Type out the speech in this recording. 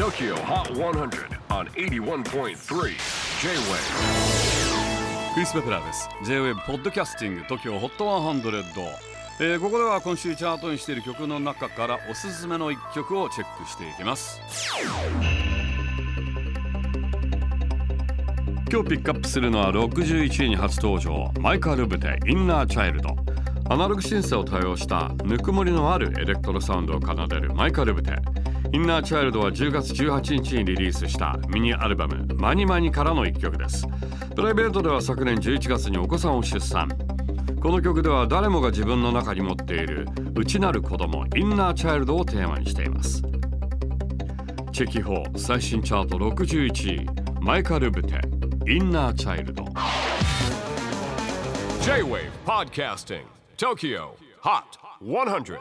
TOKYO HOT 100 on 81.3 J-WAVE クリス・ベプラーです。J-WAVE ポッドキャスティング TOKYO HOT 100、えーここでは今週チャートにしている曲の中からおすすめの一曲をチェックしていきます。今日ピックアップするのは61位に初登場。マイカル・ブテインナー・チャイルドアナログシンセを多用したぬくもりのあるエレクトロサウンドを奏でるマイカル・ブテ。イインナー・チャイルドは10月18日にリリースしたミニアルバム「マニマニ」からの一曲です。プライベートでは昨年11月にお子さんを出産。この曲では誰もが自分の中に持っている内なる子供インナーチャイルドをテーマにしています。チェキホー最新チャート61位マイカル・ブテインナーチャイルド J-WAVE PODCASTING TOKYO HOT 100